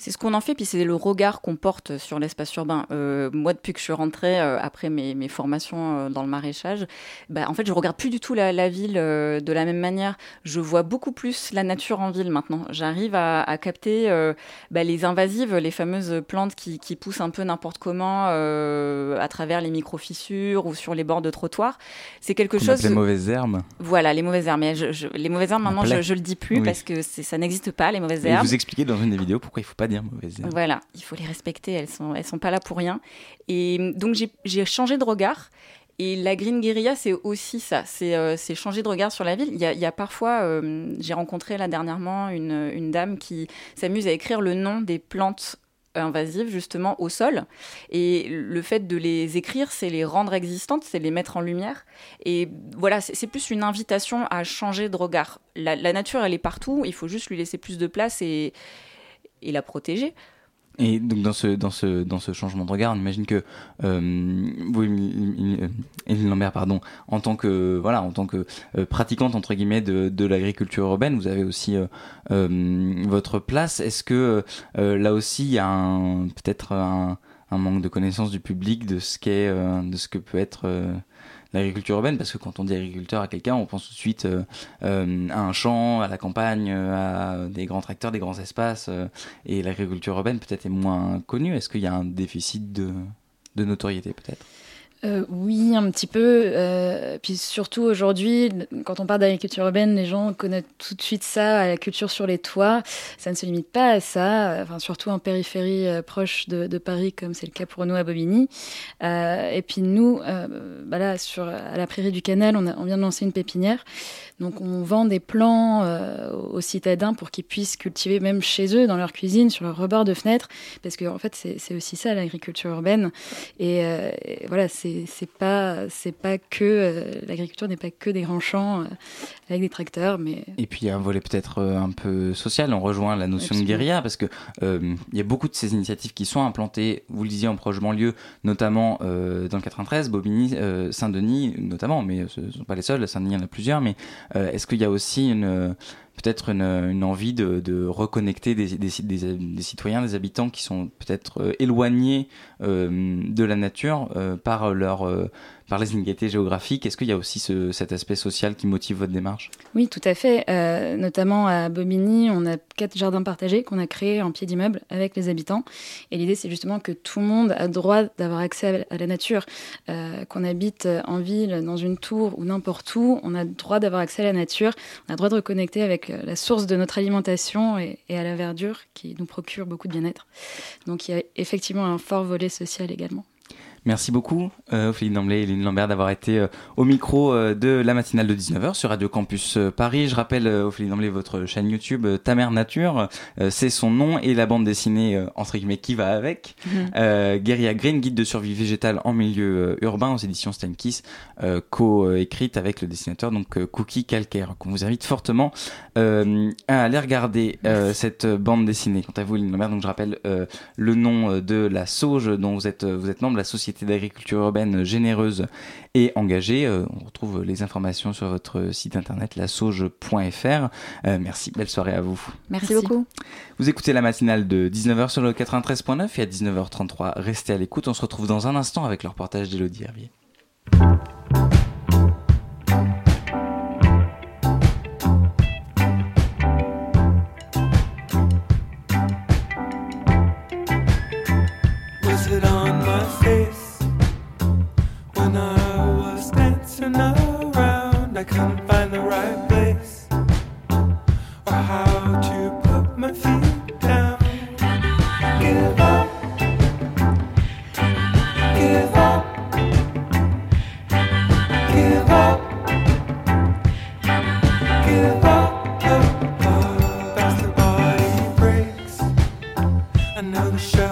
C'est ce qu'on en fait, puis c'est le regard qu'on porte sur l'espace urbain. Euh, moi, depuis que je suis rentrée, euh, après mes, mes formations euh, dans le maraîchage, bah, en fait, je regarde plus du tout la, la ville de la même manière. Je vois beaucoup plus la nature en ville maintenant. J'arrive à, à, capter euh, bah, les invasives, les fameuses plantes qui, qui poussent un peu n'importe comment à travers les micro-fissures ou sur les bords de trottoirs. C'est quelque Qu'on chose... Les mauvaises herbes Voilà, les mauvaises herbes. Mais je, je, les mauvaises herbes, maintenant, je, je le dis plus oui. parce que ça n'existe pas, les mauvaises herbes. Et vous expliquez dans une des vidéos pourquoi il faut pas Voilà, il faut les respecter, elles sont, elles sont pas là pour rien. Et donc j'ai changé de regard. Et la Green Guerilla, c'est aussi ça, c'est euh, changer de regard sur la ville. Il y a, il y a parfois, euh, j'ai rencontré là dernièrement une, une dame qui s'amuse à écrire le nom des plantes invasives justement au sol et le fait de les écrire c'est les rendre existantes c'est les mettre en lumière et voilà c'est plus une invitation à changer de regard la, la, nature elle est partout il faut juste lui laisser plus de place et, et la protéger. Et donc dans ce dans ce dans ce changement de regard, on imagine que vous, Éline Lambert, pardon, en tant que voilà, en tant que euh, pratiquante entre guillemets de, de l'agriculture urbaine, vous avez aussi euh, euh, votre place. Est-ce que là aussi il y a peut-être un, un, manque de connaissance du public de ce qu'est de ce que peut être l'agriculture urbaine parce que quand on dit agriculteur à quelqu'un on pense tout de suite euh, euh, à un champ à la campagne à des grands tracteurs des grands espaces euh, et l'agriculture urbaine peut-être est moins connue. Est-ce qu'il y a un déficit de notoriété peut-être? Euh, oui, un petit peu. Euh, puis surtout aujourd'hui, quand on parle d'agriculture urbaine, les gens connaissent tout de suite ça, la culture sur les toits. Ça ne se limite pas à ça, enfin, surtout en périphérie euh, proche de, Paris, comme c'est le cas pour nous à Bobigny. Euh, et puis nous, euh, bah là, sur, à la prairie du Canal, on, vient de lancer une pépinière. Donc on vend des plants euh, aux citadins pour qu'ils puissent cultiver même chez eux, dans leur cuisine, sur leur rebord de fenêtre, parce que en fait c'est aussi ça l'agriculture urbaine. Et voilà, c'est c'est pas c'est pas que l'agriculture n'est pas que des grands champs avec des tracteurs, mais et puis il y a un volet peut-être un peu social. On rejoint la notion de guérilla parce que il y a beaucoup de ces initiatives qui sont implantées. Vous le disiez en proche banlieue, notamment dans le 93, Bobigny, Saint-Denis notamment, mais ce ne sont pas les seuls. Saint-Denis, il y en a plusieurs. Mais est-ce qu'il y a aussi une peut-être une, envie de, reconnecter des, citoyens, des habitants qui sont peut-être euh, éloignés euh, de la nature euh, par leur par les inégalités géographiques. Est-ce qu'il y a aussi cet aspect social qui motive votre démarche? Oui, tout à fait. Euh, notamment à Bobigny, on a quatre jardins partagés qu'on a créés en pied d'immeuble avec les habitants. Et l'idée, c'est justement que tout le monde a droit d'avoir accès à la nature. Euh, qu'on habite en ville, dans une tour ou n'importe où, on a droit d'avoir accès à la nature. On a droit de reconnecter avec euh, la source de notre alimentation et, et à la verdure qui nous procure beaucoup de bien-être. Donc il y a effectivement un fort volet social également. Merci beaucoup, euh, Ophélie Damblé et Lynn Lambert, d'avoir été euh, au micro euh, de la matinale de 19h sur Radio Campus Paris. Je rappelle, Ophélie Damblé, votre chaîne YouTube Ta Mère Nature, c'est son nom et la bande dessinée, entre guillemets, qui va avec. Mhm. Guerilla Green, guide de survie végétale en milieu urbain aux éditions Stenkiss, co-écrite avec le dessinateur donc Cookie Calcaire, qu'on vous invite fortement à aller regarder cette bande dessinée. Quant à vous, Lynn Lambert, donc je rappelle le nom de la Sauge dont vous êtes, vous êtes membre, la Société d'agriculture urbaine généreuse et engagée. Euh, on retrouve les informations sur votre site internet lasauge.fr. Euh, merci, belle soirée à vous. Merci, beaucoup. Vous écoutez la matinale de 19h sur le 93.9 et à 19h33, restez à l'écoute. On se retrouve dans un instant avec le reportage d'Elodie Hervier. sure.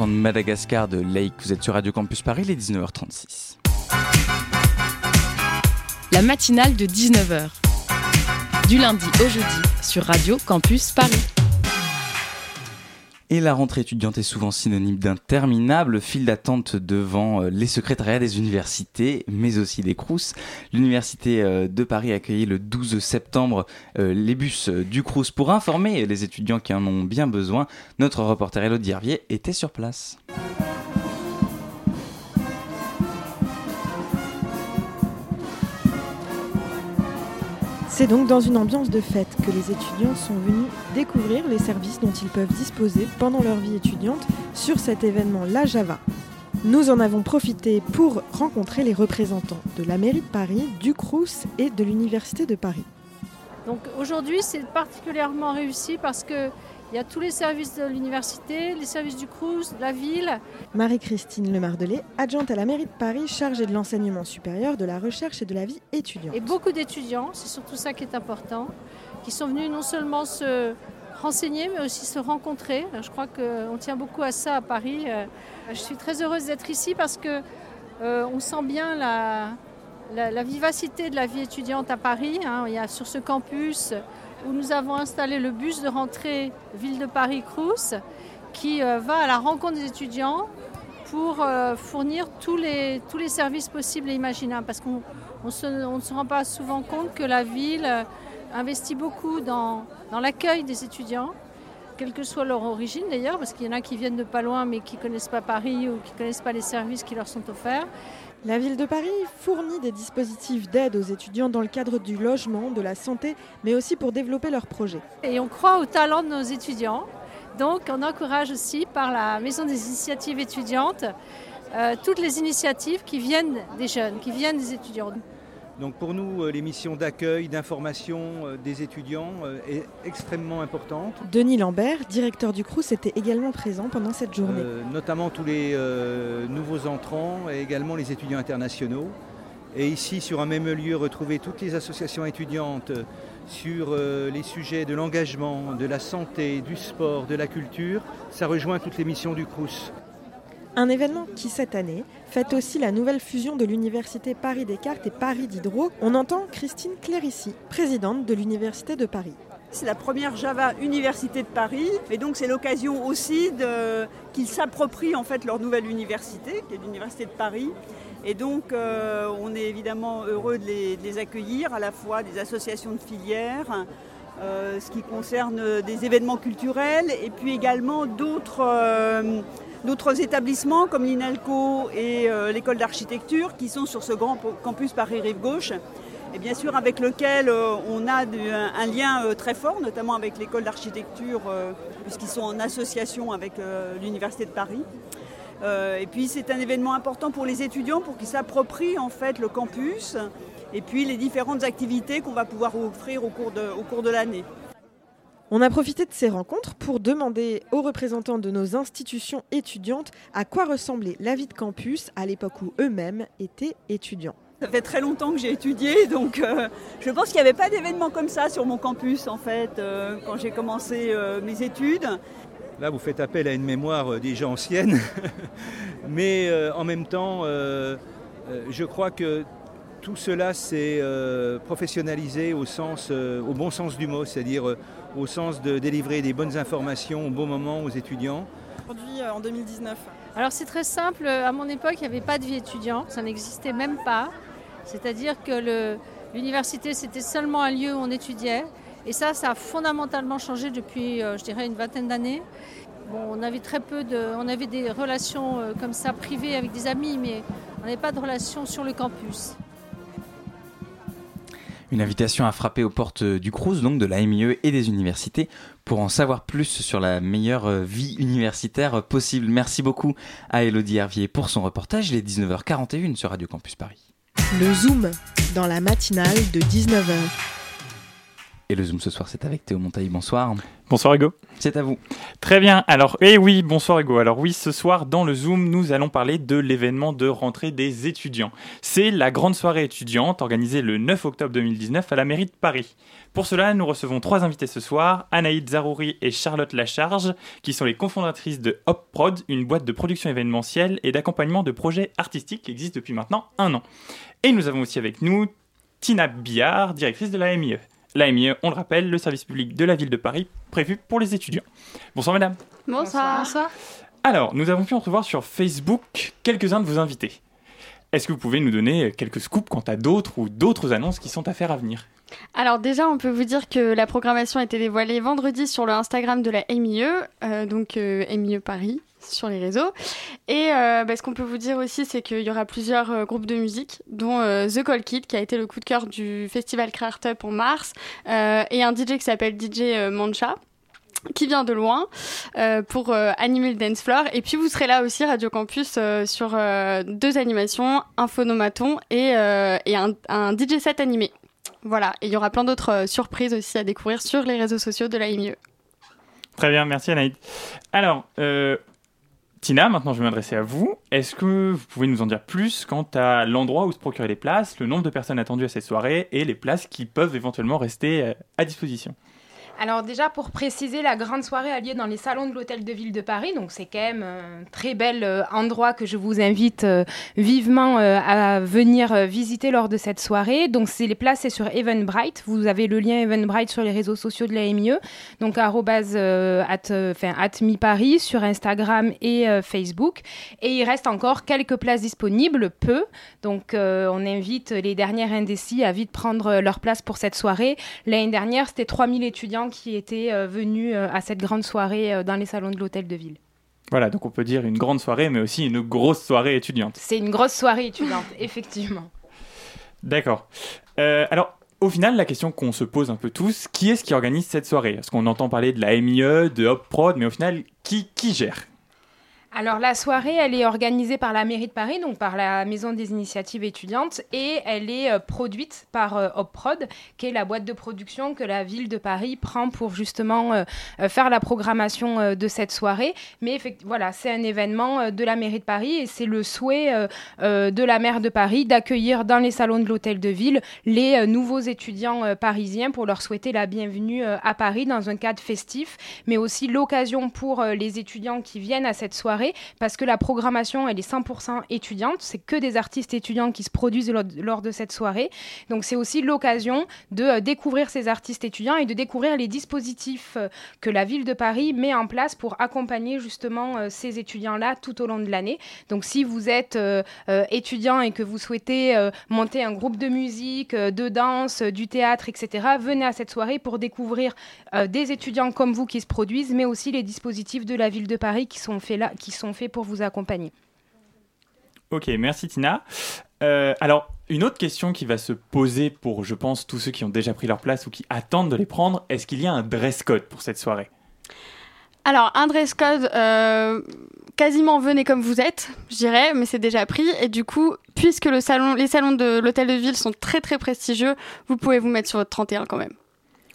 D'entendre Madagascar de Lake. Vous êtes sur Radio Campus Paris, les 19h36. La matinale de 19h. du lundi au jeudi sur Radio Campus Paris. Et la rentrée étudiante est souvent synonyme d'interminable file d'attente devant euh, les secrétariats des universités, mais aussi des CRUS. L'université euh, de Paris a accueilli le 12 septembre euh, les bus du CRUS pour informer les étudiants qui en ont bien besoin. Notre reporter Elodie Hervier était sur place. C'est donc dans une ambiance de fête que les étudiants sont venus découvrir les services dont ils peuvent disposer pendant leur vie étudiante sur cet événement La Java. Nous en avons profité pour rencontrer les représentants de la mairie de Paris, du CRUS et de l'Université de Paris. Aujourd'hui c'est particulièrement réussi parce que il y a tous les services de l'université, les services du CRUS, la ville. Marie-Christine Lemardelet, adjointe à la mairie de Paris, chargée de l'enseignement supérieur, de la recherche et de la vie étudiante. Et beaucoup d'étudiants, c'est surtout ça qui est important, qui sont venus non seulement se renseigner, mais aussi se rencontrer. Je crois qu'on tient beaucoup à ça à Paris. Euh, je suis très heureuse d'être ici parce que euh, on sent bien la, la, vivacité de la vie étudiante à Paris. Hein. Il y a sur ce campus où nous avons installé le bus de rentrée Ville de Paris-Crous qui euh, va à la rencontre des étudiants pour euh, fournir tous les, tous les services possibles et imaginables. Parce qu'on ne se rend pas souvent compte que la ville euh, investit beaucoup dans, dans l'accueil des étudiants, quelle que soit leur origine d'ailleurs, parce qu'il y en a qui viennent de pas loin mais qui ne connaissent pas Paris ou qui ne connaissent pas les services qui leur sont offerts. La ville de Paris fournit des dispositifs d'aide aux étudiants dans le cadre du logement, de la santé, mais aussi pour développer leurs projets. Et on croit au talent de nos étudiants. Donc on encourage aussi par la Maison des initiatives étudiantes euh, toutes les initiatives qui viennent des jeunes, qui viennent des étudiants. Donc pour nous, euh, les missions d'accueil, d'information euh, des étudiants euh, est extrêmement importante. Denis Lambert, directeur du CRUS, était également présent pendant cette journée. notamment tous les nouveaux entrants et également les étudiants internationaux. Et ici, sur un même lieu, retrouver toutes les associations étudiantes sur les sujets de l'engagement, de la santé, du sport, de la culture, ça rejoint toutes les missions du CRUS. Un événement qui, cette année, fête aussi la nouvelle fusion de l'Université Paris-Descartes et Paris Diderot. On entend Christine Clérici, présidente de l'Université de Paris. C'est la première Java Université de Paris, et donc c'est l'occasion aussi qu'ils s'approprient en fait leur nouvelle université, qui est l'Université de Paris. Et donc euh, on est évidemment heureux de les, accueillir, à la fois des associations de filières, euh, ce qui concerne des événements culturels, et puis également d'autres... Euh, d'autres établissements comme l'INALCO et euh, l'école d'architecture qui sont sur ce grand campus Paris-Rive Gauche. Et bien sûr avec lequel euh, on a un, lien euh, très fort, notamment avec l'école d'architecture, puisqu'ils sont en association avec l'Université de Paris. et puis c'est un événement important pour les étudiants pour qu'ils s'approprient en fait le campus et puis les différentes activités qu'on va pouvoir offrir au cours de l'année. On a profité de ces rencontres pour demander aux représentants de nos institutions étudiantes à quoi ressemblait la vie de campus à l'époque où eux-mêmes étaient étudiants. Ça fait très longtemps que j'ai étudié, donc euh, je pense qu'il n'y avait pas d'événement comme ça sur mon campus en fait, euh, quand j'ai commencé euh, mes études. Là, vous faites appel à une mémoire déjà ancienne, mais en même temps, je crois que tout cela s'est professionnalisé au, sens, au bon sens du mot, c'est-à-dire au sens de délivrer des bonnes informations au bon moment aux étudiants. Aujourd'hui, euh, en 2019 Alors c'est très simple, à mon époque, il n'y avait pas de vie étudiante, ça n'existait même pas. C'est-à-dire que l'université, c'était seulement un lieu où on étudiait. Et ça, ça a fondamentalement changé depuis, euh, je dirais, une vingtaine d'années. Bon, on avait très peu de, on avait des relations euh, comme ça privées avec des amis, mais on n'avait pas de relations sur le campus. Une invitation à frapper aux portes du CRUS, donc de la MIE et des universités, pour en savoir plus sur la meilleure euh, vie universitaire possible. Merci beaucoup à Elodie Hervier pour son reportage. Il est 19h41 sur Radio Campus Paris. Le Zoom, dans la matinale de 19h. Et le Zoom ce soir, c'est avec Théo Montaï. Bonsoir. Bonsoir Hugo. C'est à vous. Très bien. Alors, eh oui, bonsoir Hugo. Alors oui, ce soir, dans le Zoom, nous allons parler de l'événement de rentrée des étudiants. C'est la grande soirée étudiante organisée le 9 octobre 2019 à la mairie de Paris. Pour cela, nous recevons trois invités ce soir, Anaïd Zarouri et Charlotte Lacharge, qui sont les cofondatrices de HopProd, une boîte de production événementielle et d'accompagnement de projets artistiques qui existe depuis maintenant un an. Et nous avons aussi avec nous Tina Billard, directrice de la MIE. l'AMIE, on le rappelle, le service public de la ville de Paris prévu pour les étudiants. Bonsoir madame. Bonsoir. Bonsoir. Alors, nous avons pu recevoir sur Facebook quelques-uns de vos invités. Est-ce que vous pouvez nous donner quelques scoops quant à d'autres ou d'autres annonces qui sont à faire à venir? Alors déjà, on peut vous dire que la programmation a été dévoilée vendredi sur le Instagram de la MIE, euh, donc euh, MIE Paris sur les réseaux. Et euh, bah, ce qu'on peut vous dire aussi, c'est qu'il y aura plusieurs groupes de musique, dont The Call Kid, qui a été le coup de cœur du festival Up en mars, et un DJ qui s'appelle DJ Mancha qui vient de loin euh, pour euh, animer le dance floor. Et puis vous serez là aussi, Radio Campus, euh, sur deux animations, un phonomaton et, et un, un, DJ set animé. Voilà, et il y aura plein d'autres surprises aussi à découvrir sur les réseaux sociaux de la IMIE. Très bien, merci Anaïd. Alors, Tina, maintenant je vais m'adresser à vous. Est-ce que vous pouvez nous en dire plus quant à l'endroit où se procurer les places, le nombre de personnes attendues à cette soirée et les places qui peuvent éventuellement rester à disposition? Alors déjà, pour préciser, la grande soirée a lieu dans les salons de l'Hôtel de Ville de Paris, donc c'est quand même un très bel euh, endroit que je vous invite euh, vivement euh, à venir visiter lors de cette soirée. Donc c'est les places, c'est sur Eventbrite. Vous avez le lien Eventbrite sur les réseaux sociaux de la MIE, donc arrobase mi-paris sur Instagram et Facebook. Et il reste encore quelques places disponibles, peu. Donc on invite les dernières indécis à vite prendre leur place pour cette soirée. L'année dernière, c'était 3000 étudiants qui étaient euh, venus euh, à cette grande soirée euh, dans les salons de l'hôtel de ville. Voilà, donc on peut dire une grande soirée, mais aussi une grosse soirée étudiante. C'est une grosse soirée étudiante, effectivement. D'accord. alors, au final, la question qu'on se pose un peu tous, qui est-ce qui organise cette soirée? Parce qu'on entend parler de la MIE, de Hop Prod, mais au final, qui, qui gère? Alors la soirée, elle est organisée par la mairie de Paris, donc par la Maison des initiatives étudiantes, et elle est euh, produite par euh, Opprod, qui est la boîte de production que la ville de Paris prend pour justement euh, faire la programmation de cette soirée. Mais voilà, c'est un événement de la mairie de Paris et c'est le souhait de la maire de Paris d'accueillir dans les salons de l'hôtel de ville les nouveaux étudiants parisiens pour leur souhaiter la bienvenue à Paris dans un cadre festif, mais aussi l'occasion pour les étudiants qui viennent à cette soirée parce que la programmation, elle est 100% étudiante. C'est que des artistes étudiants qui se produisent lors, de cette soirée. Donc c'est aussi l'occasion de euh, découvrir ces artistes étudiants et de découvrir les dispositifs euh, que la ville de Paris met en place pour accompagner justement euh, ces étudiants-là tout au long de l'année. Donc si vous êtes étudiant et que vous souhaitez monter un groupe de musique, de danse, du théâtre, etc., venez à cette soirée pour découvrir des étudiants comme vous qui se produisent, mais aussi les dispositifs de la ville de Paris qui sont faits là, sont faits pour vous accompagner. Ok, merci Tina. Euh, alors, une autre question qui va se poser pour, je pense, tous ceux qui ont déjà pris leur place ou qui attendent de les prendre, est-ce qu'il y a un dress code pour cette soirée? Alors, un dress code, euh, quasiment venez comme vous êtes, je dirais, mais c'est déjà pris. Et du coup, puisque le salon, les salons de l'hôtel de ville sont très très prestigieux, vous pouvez vous mettre sur votre 31 quand même.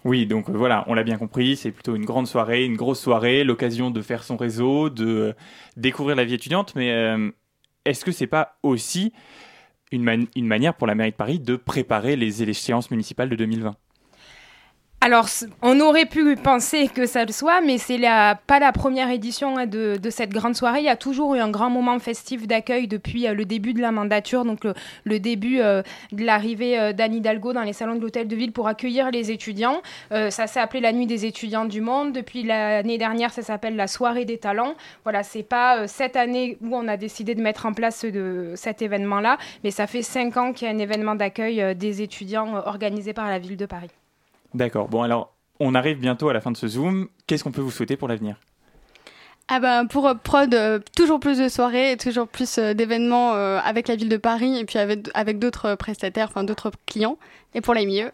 Oui, donc euh, voilà, on l'a bien compris, c'est plutôt une grande soirée, une grosse soirée, l'occasion de faire son réseau, de euh, découvrir la vie étudiante, mais euh, est-ce que c'est pas aussi une, manière pour la mairie de Paris de préparer les échéances municipales de 2020 alors, on aurait pu penser que ça le soit, mais c'est pas la première édition hein, de, cette grande soirée. Il y a toujours eu un grand moment festif d'accueil depuis euh, le début de la mandature, donc le, début euh, de l'arrivée euh, d'Anne Hidalgo dans les salons de l'hôtel de ville pour accueillir les étudiants. ça s'est appelé la nuit des étudiants du monde. Depuis l'année dernière, ça s'appelle la soirée des talents. Voilà, c'est pas cette année où on a décidé de mettre en place de, cet événement-là, mais ça fait cinq ans qu'il y a un événement d'accueil des étudiants organisé par la ville de Paris. D'accord. Bon, alors, on arrive bientôt à la fin de ce Zoom. Qu'est-ce qu'on peut vous souhaiter pour l'avenir? Ah ben pour Prod, euh, toujours plus de soirées, toujours plus euh, d'événements euh, avec la ville de Paris et puis avec, avec d'autres prestataires, enfin d'autres clients. Et pour l'AMIE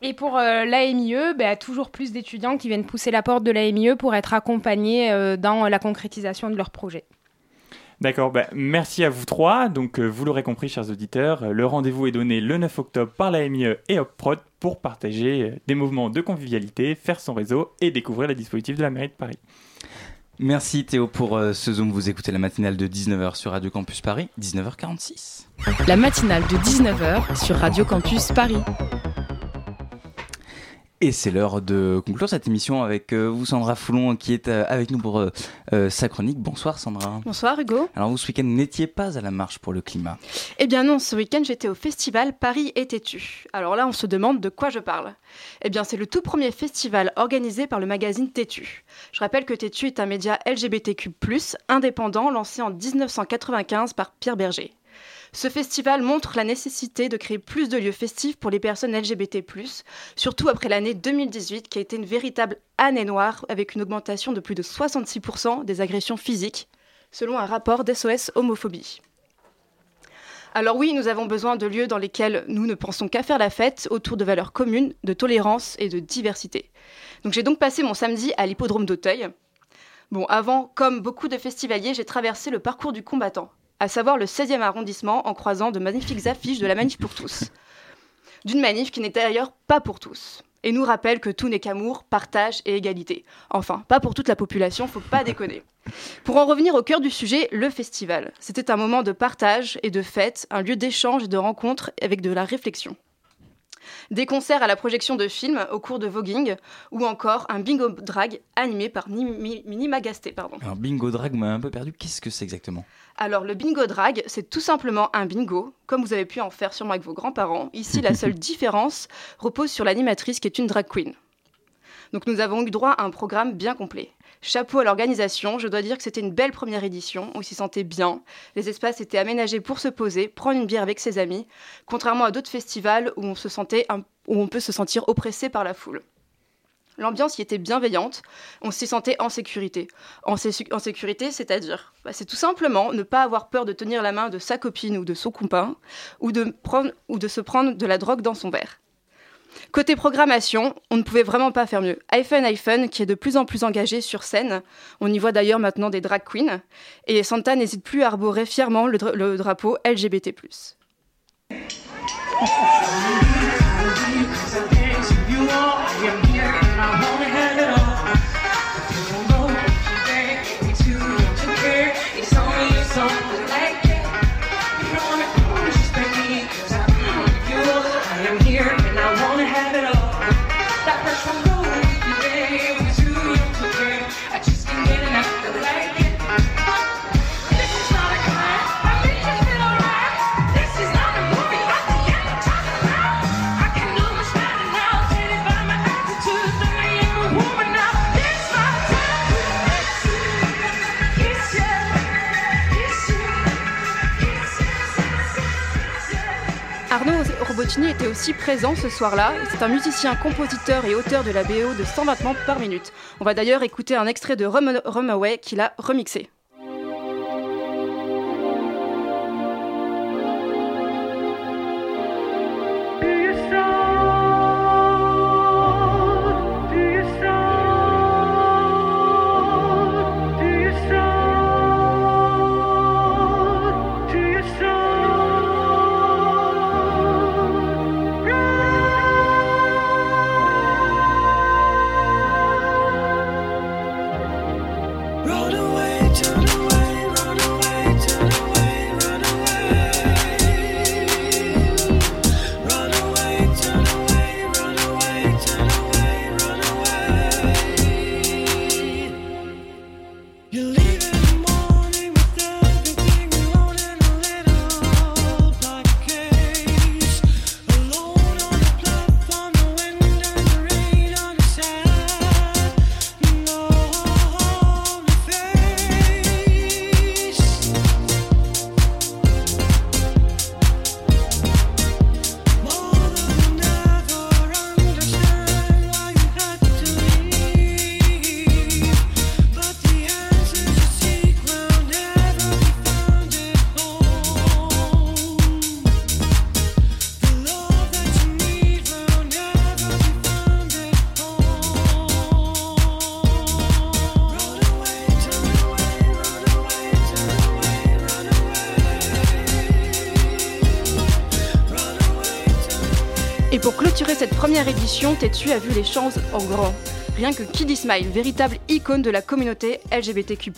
Et pour l'AMIE, ben, toujours plus d'étudiants qui viennent pousser la porte de l'AMIE pour être accompagnés dans la concrétisation de leurs projets. D'accord, bah, merci à vous trois. Donc, euh, vous l'aurez compris, chers auditeurs, euh, le rendez-vous est donné le 9 octobre par la MIE et OpProd pour partager euh, des mouvements de convivialité, faire son réseau et découvrir les dispositifs de la mairie de Paris. Merci Théo pour ce Zoom. Vous écoutez la matinale de 19h sur Radio Campus Paris, 19h46. La matinale de 19h sur Radio Campus Paris. Et c'est l'heure de conclure cette émission avec euh, vous, Sandra Foulon, qui est euh, avec nous pour euh, sa chronique. Bonsoir, Sandra. Bonsoir, Hugo. Alors, vous, ce week-end, n'étiez pas à la marche pour le climat Eh bien non, ce week-end, j'étais au festival Paris est têtu. Alors là, on se demande de quoi je parle. Eh bien, c'est le tout premier festival organisé par le magazine Tétu. Je rappelle que Tétu est un média LGBTQ+, indépendant, lancé en 1995 par Pierre Berger. Ce festival montre la nécessité de créer plus de lieux festifs pour les personnes LGBT, surtout après l'année 2018 qui a été une véritable année noire avec une augmentation de plus de 66% des agressions physiques, selon un rapport d'SOS Homophobie. Alors oui, nous avons besoin de lieux dans lesquels nous ne pensons qu'à faire la fête autour de valeurs communes, de tolérance et de diversité. Donc j'ai donc passé mon samedi à l'hippodrome d'Auteuil. Bon, avant, comme beaucoup de festivaliers, j'ai traversé le parcours du combattant à savoir le 16e arrondissement, en croisant de magnifiques affiches de la manif pour tous. D'une manif qui n'était d'ailleurs pas pour tous. Et nous rappelle que tout n'est qu'amour, partage et égalité. Enfin, pas pour toute la population, faut pas déconner. Pour en revenir au cœur du sujet, le festival. C'était un moment de partage et de fête, un lieu d'échange et de rencontre avec de la réflexion des concerts à la projection de films au cours de voguing, ou encore un bingo drag animé par Mini Magasté. Pardon. Alors bingo drag m'a un peu perdu, qu'est-ce que c'est exactement? Alors le bingo drag, c'est tout simplement un bingo, comme vous avez pu en faire sûrement avec vos grands-parents. Ici, la seule différence repose sur l'animatrice qui est une drag queen. Donc nous avons eu droit à un programme bien complet. Chapeau à l'organisation, je dois dire que c'était une belle première édition, on s'y sentait bien. Les espaces étaient aménagés pour se poser, prendre une bière avec ses amis, contrairement à d'autres festivals où on, se sentait où on peut se sentir oppressé par la foule. L'ambiance y était bienveillante, on s'y sentait en sécurité. En, sécurité, c'est-à-dire, bah, c'est tout simplement ne pas avoir peur de tenir la main de sa copine ou de son copain, ou de, prendre, ou de se prendre de la drogue dans son verre. Côté programmation, on ne pouvait vraiment pas faire mieux. iPhone iPhone, qui est de plus en plus engagé sur scène, on y voit d'ailleurs maintenant des drag queens, et Santa n'hésite plus à arborer fièrement le, le drapeau LGBT. Était aussi présent ce soir-là. C'est un musicien, compositeur et auteur de la BO de 120 par minute. On va d'ailleurs écouter un extrait de Rumaway qu'il a remixé. Tétu a vu les choses en grand. Rien que Kid Smile, véritable icône de la communauté LGBTQ+.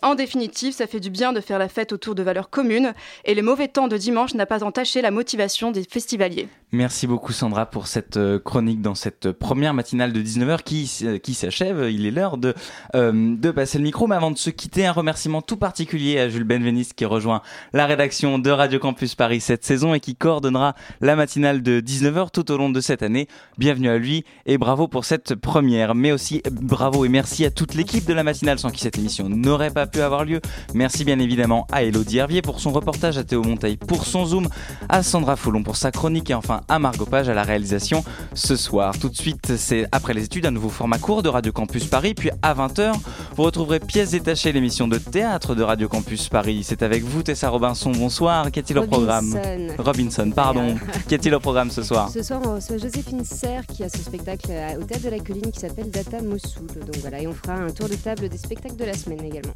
En définitive, ça fait du bien de faire la fête autour de valeurs communes et le mauvais temps de dimanche n'a pas entaché la motivation des festivaliers. Merci beaucoup Sandra pour cette euh, chronique dans cette première matinale de 19h qui, euh, qui s'achève. Il est l'heure de, euh, de passer le micro. Mais avant de se quitter, un remerciement tout particulier à Jules Benveniste qui rejoint la rédaction de Radio Campus Paris cette saison et qui coordonnera la matinale de 19h tout au long de cette année. Bienvenue à lui et bravo pour cette première. Mais aussi bravo et merci à toute l'équipe de la matinale sans qui cette émission n'aurait pas pu avoir lieu. Merci bien évidemment à Elodie Hervier pour son reportage, à Théo Monteil pour son zoom, à Sandra Foulon pour sa chronique et enfin à Margot Page à la réalisation ce soir. Tout de suite, c'est après les études un nouveau format court de Radio Campus Paris. Puis à 20h, vous retrouverez Pièces détachées, l'émission de théâtre de Radio Campus Paris. C'est avec vous, Tessa Robinson. Bonsoir. Qu'est-il au programme Robinson, pardon. Qu'est-il au programme ce soir Ce soir, on reçoit Joséphine Serre qui a son spectacle au Théâtre de la Colline qui s'appelle Data Mossoul. Donc voilà, et on fera un tour de table des spectacles de la semaine également.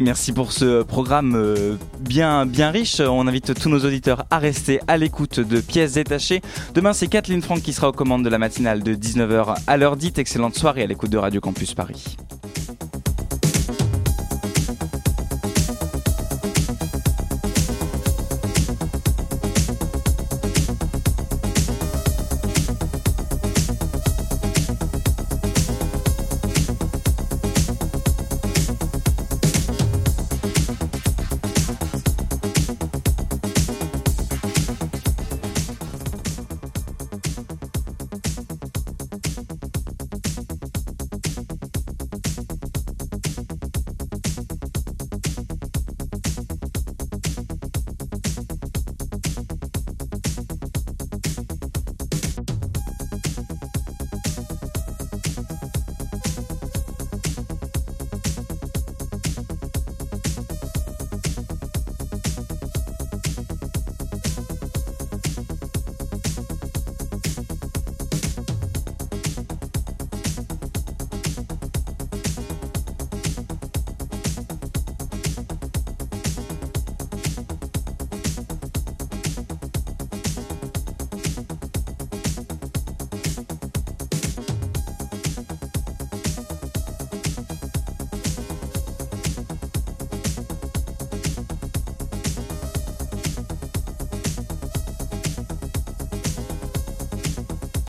Merci pour ce programme euh, bien, bien riche. On invite tous nos auditeurs à rester à l'écoute de pièces détachées. Demain, c'est Kathleen Franck qui sera aux commandes de la matinale de 19h à l'heure dite. Excellente soirée à l'écoute de Radio Campus Paris.